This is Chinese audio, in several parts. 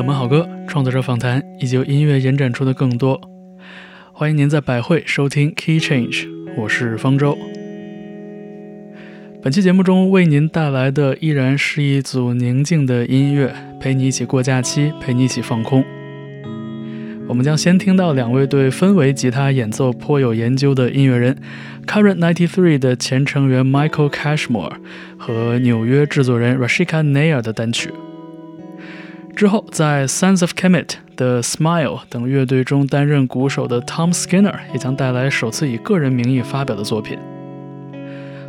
冷门好歌、创作者访谈以及由音乐延展出的更多。欢迎您在百汇收听 Key Change，我是方舟。本期节目中为您带来的依然是一组宁静的音乐，陪你一起过假期，陪你一起放空。我们将先听到两位对氛围吉他演奏颇有研究的音乐人，Current Ninety Three 的前成员 Michael Cashmore 和纽约制作人 Rashika Nair 的单曲。之后，在 Sons of Kemet 的 Smile 等乐队中担任鼓手的 Tom Skinner 也将带来首次以个人名义发表的作品。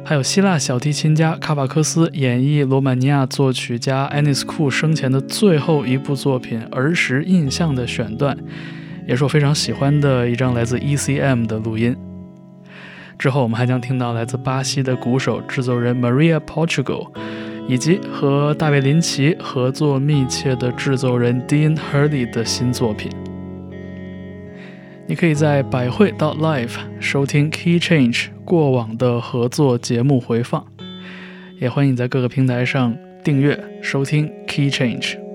还有希腊小提琴家卡瓦克斯演绎罗马尼亚作曲家 Anis Ku 生前的最后一部作品《儿时印象》的选段，也是我非常喜欢的一张来自 ECM 的录音。之后，我们还将听到来自巴西的鼓手制作人 Maria Portugal，以及和大卫林奇合作密切的制作人 Dean Hurdy 的新作品。你可以在百汇到 Live 收听 Key Change 过往的合作节目回放，也欢迎在各个平台上订阅收听 Key Change。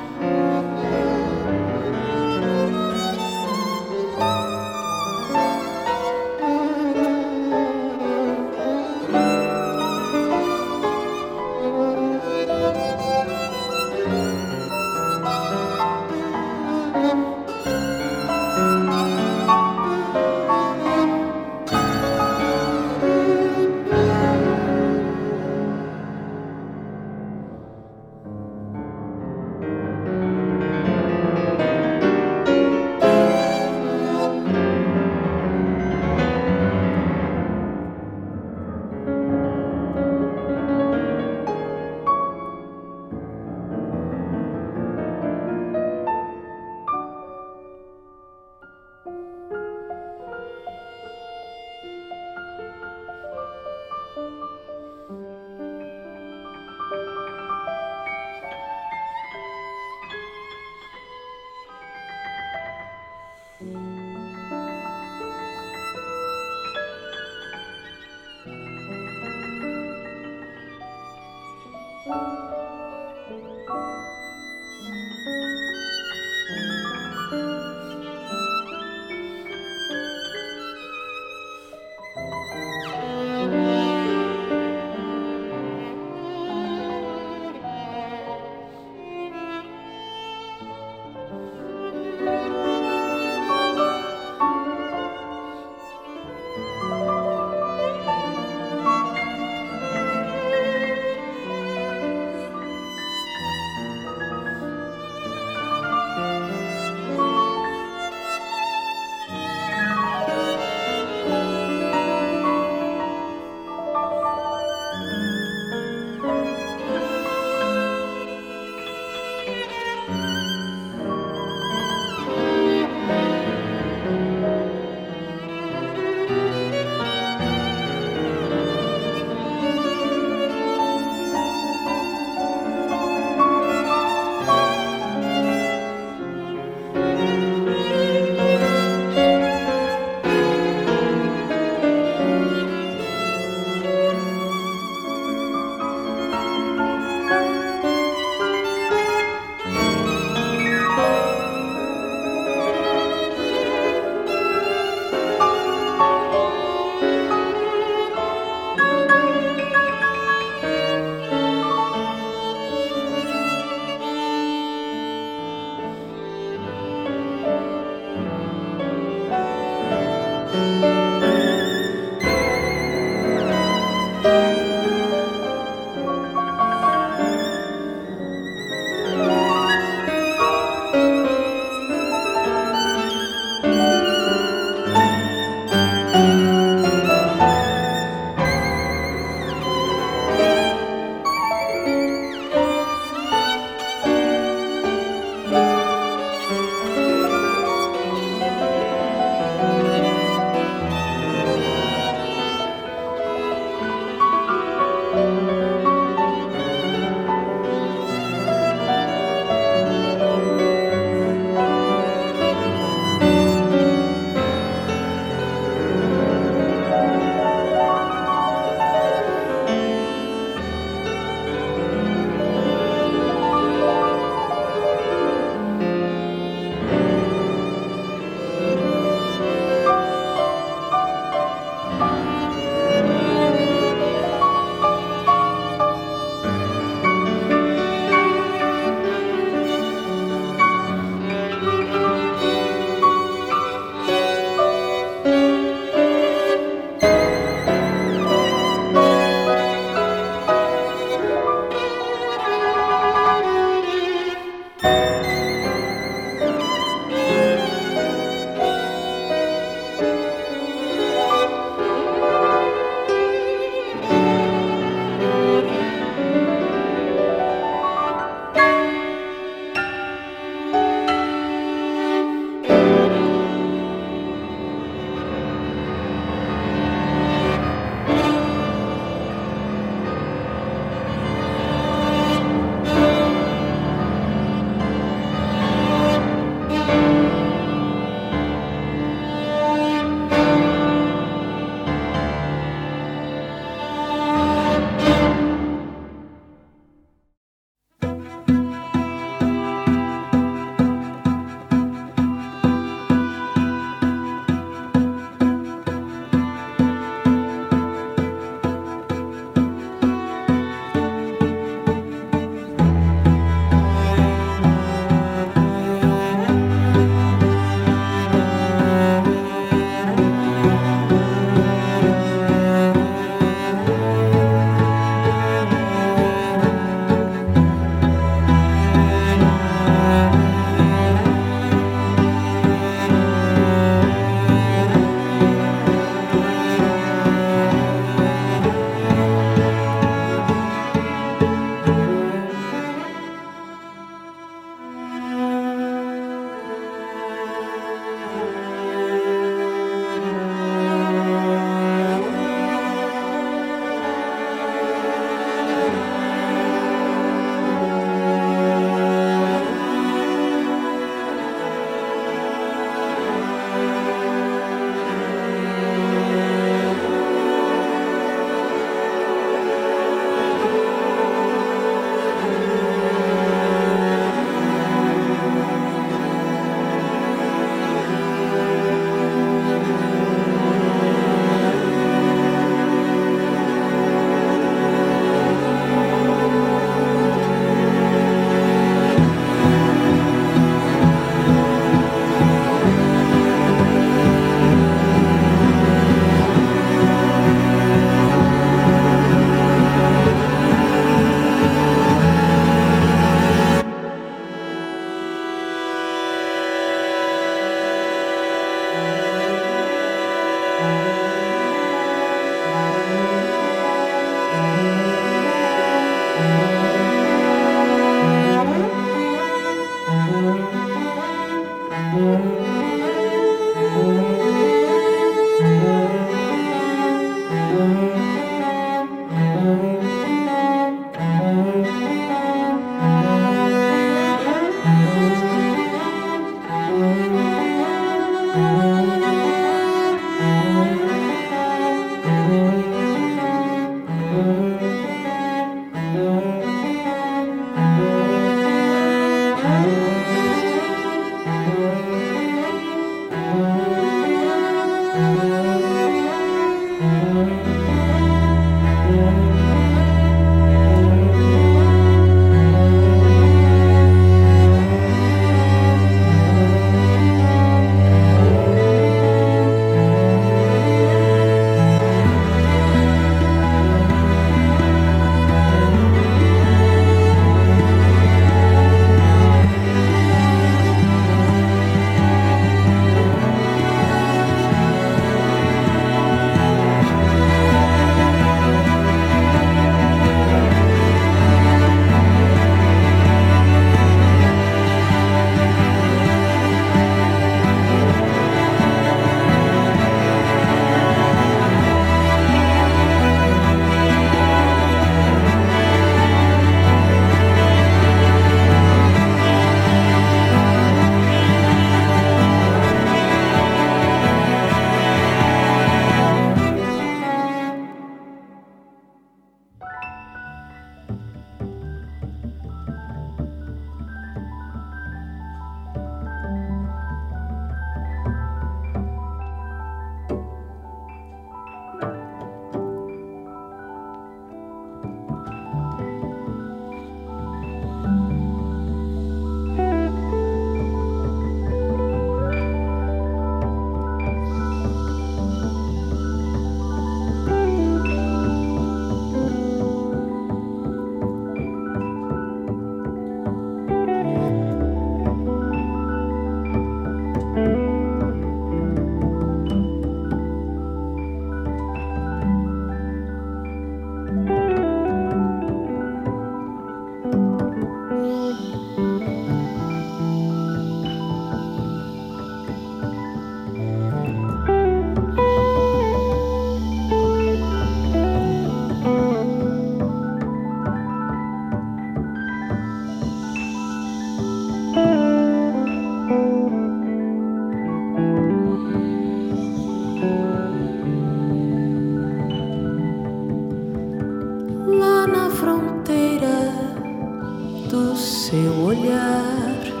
Olhar.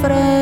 friend.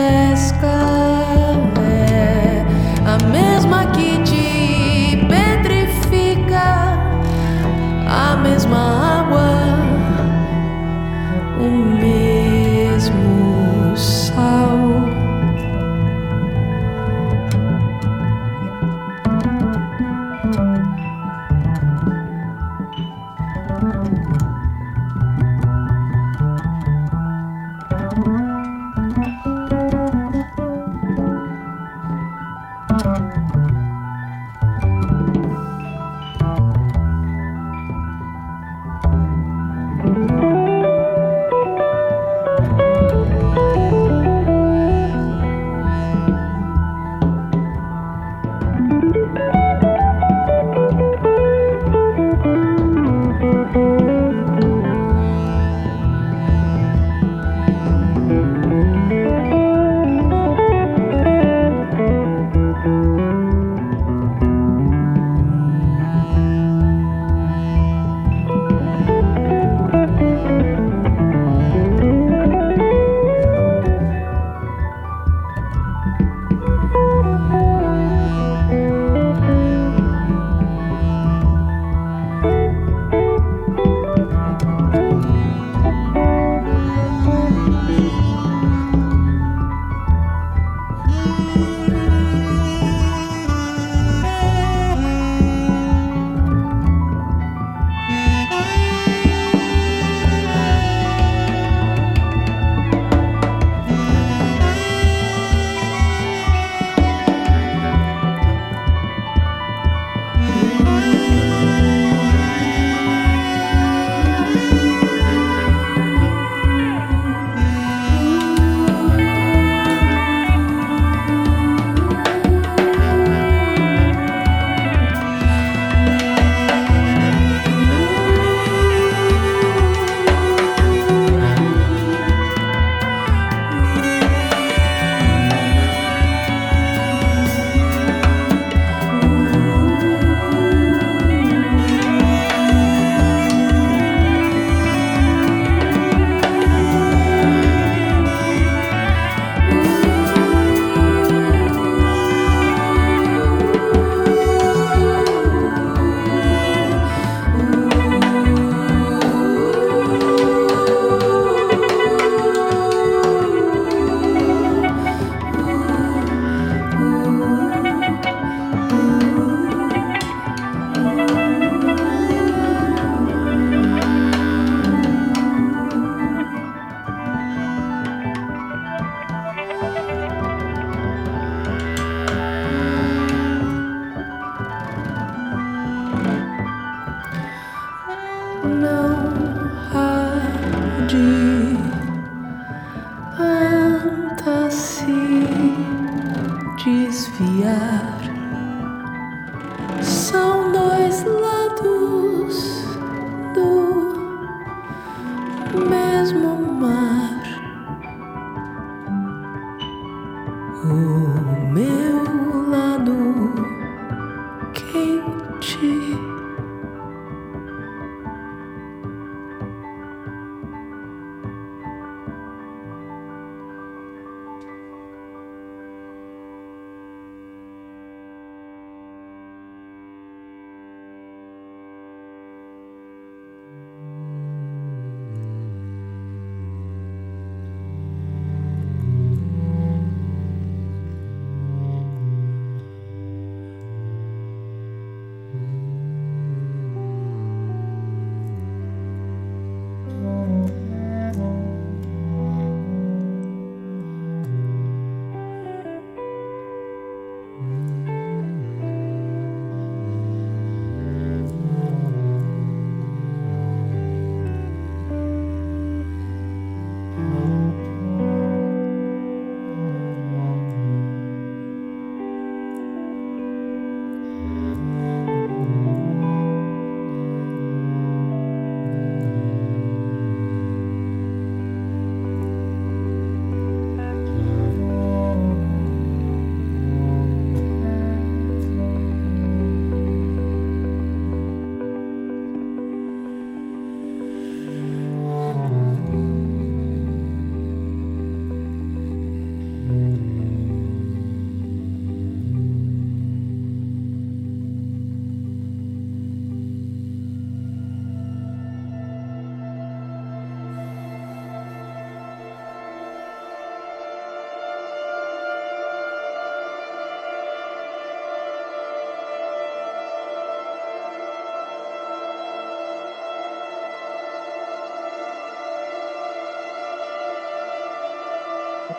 Thank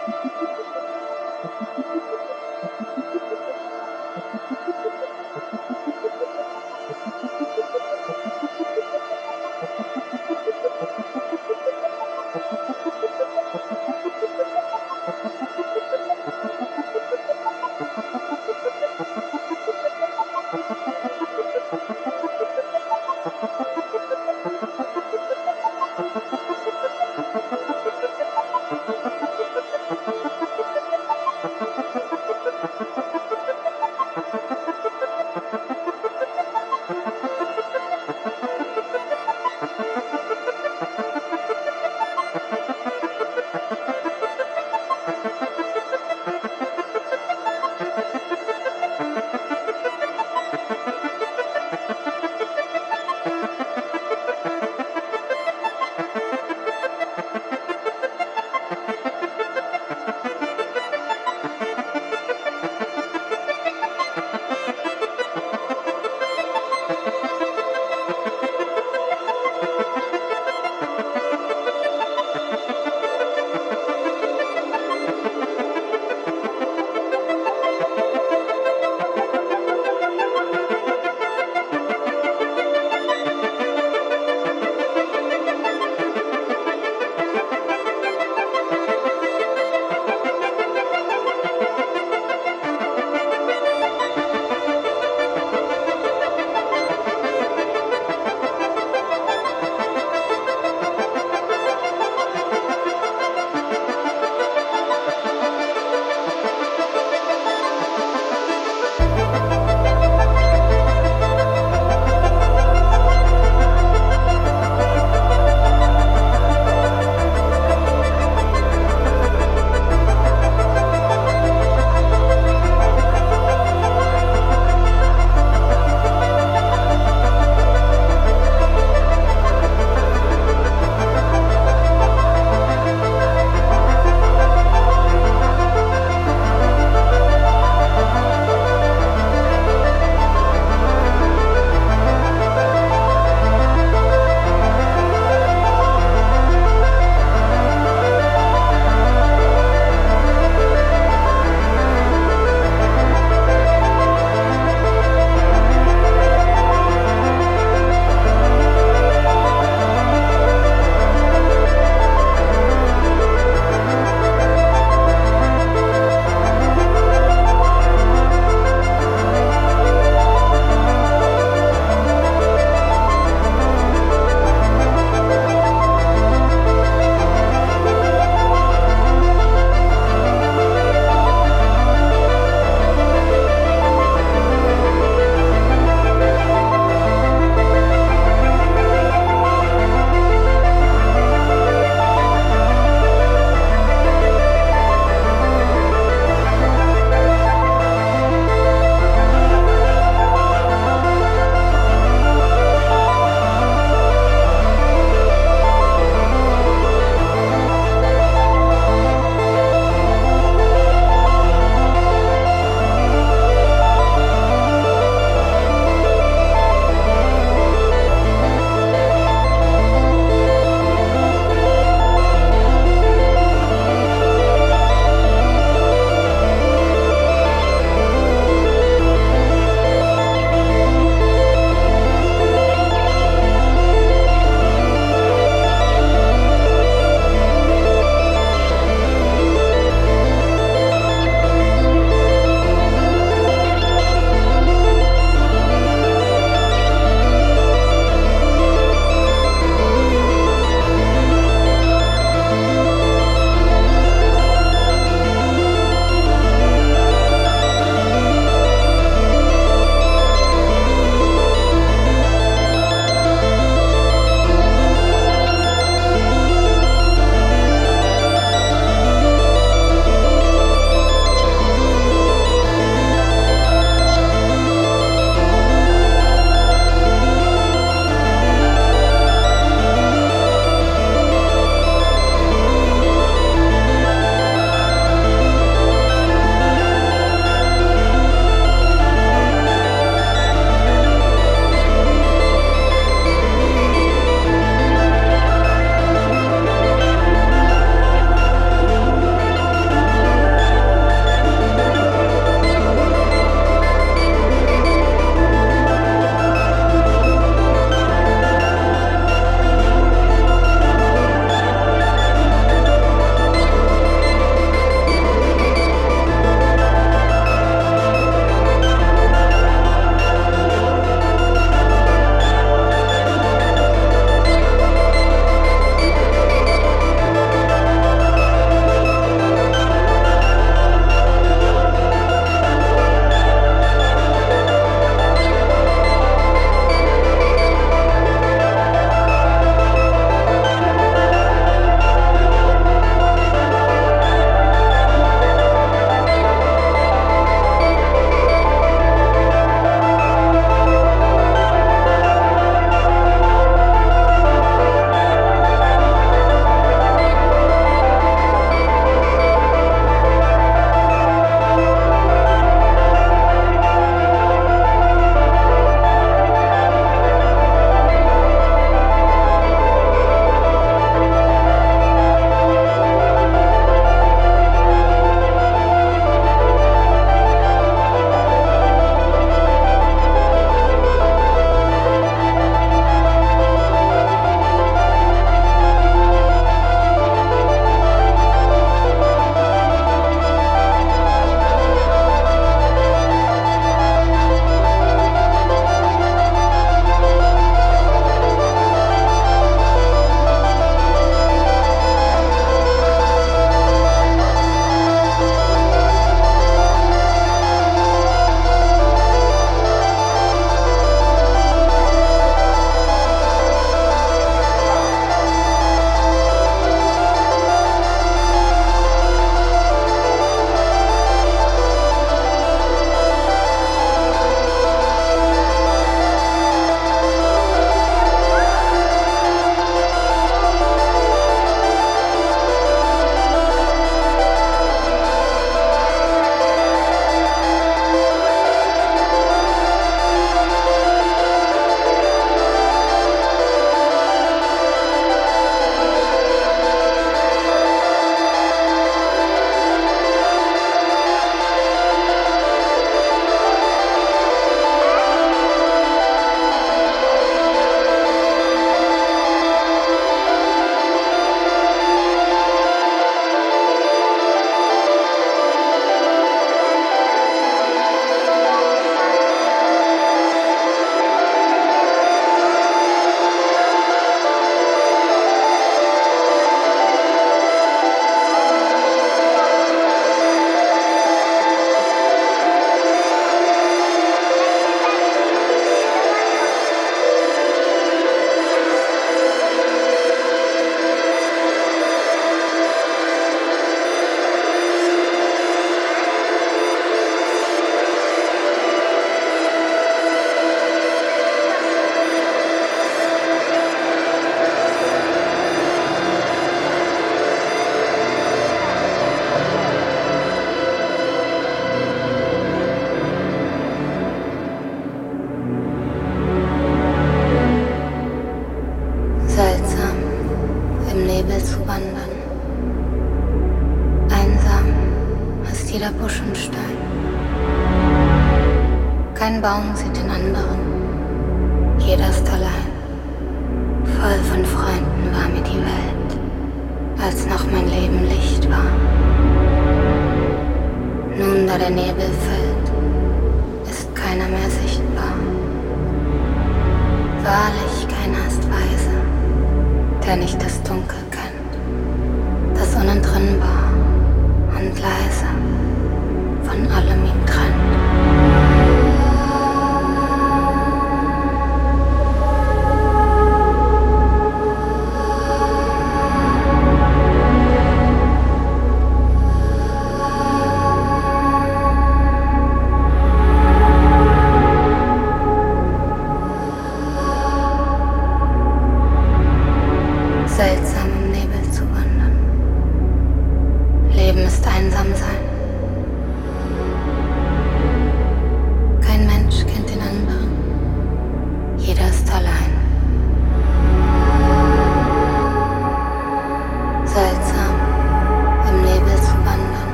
you.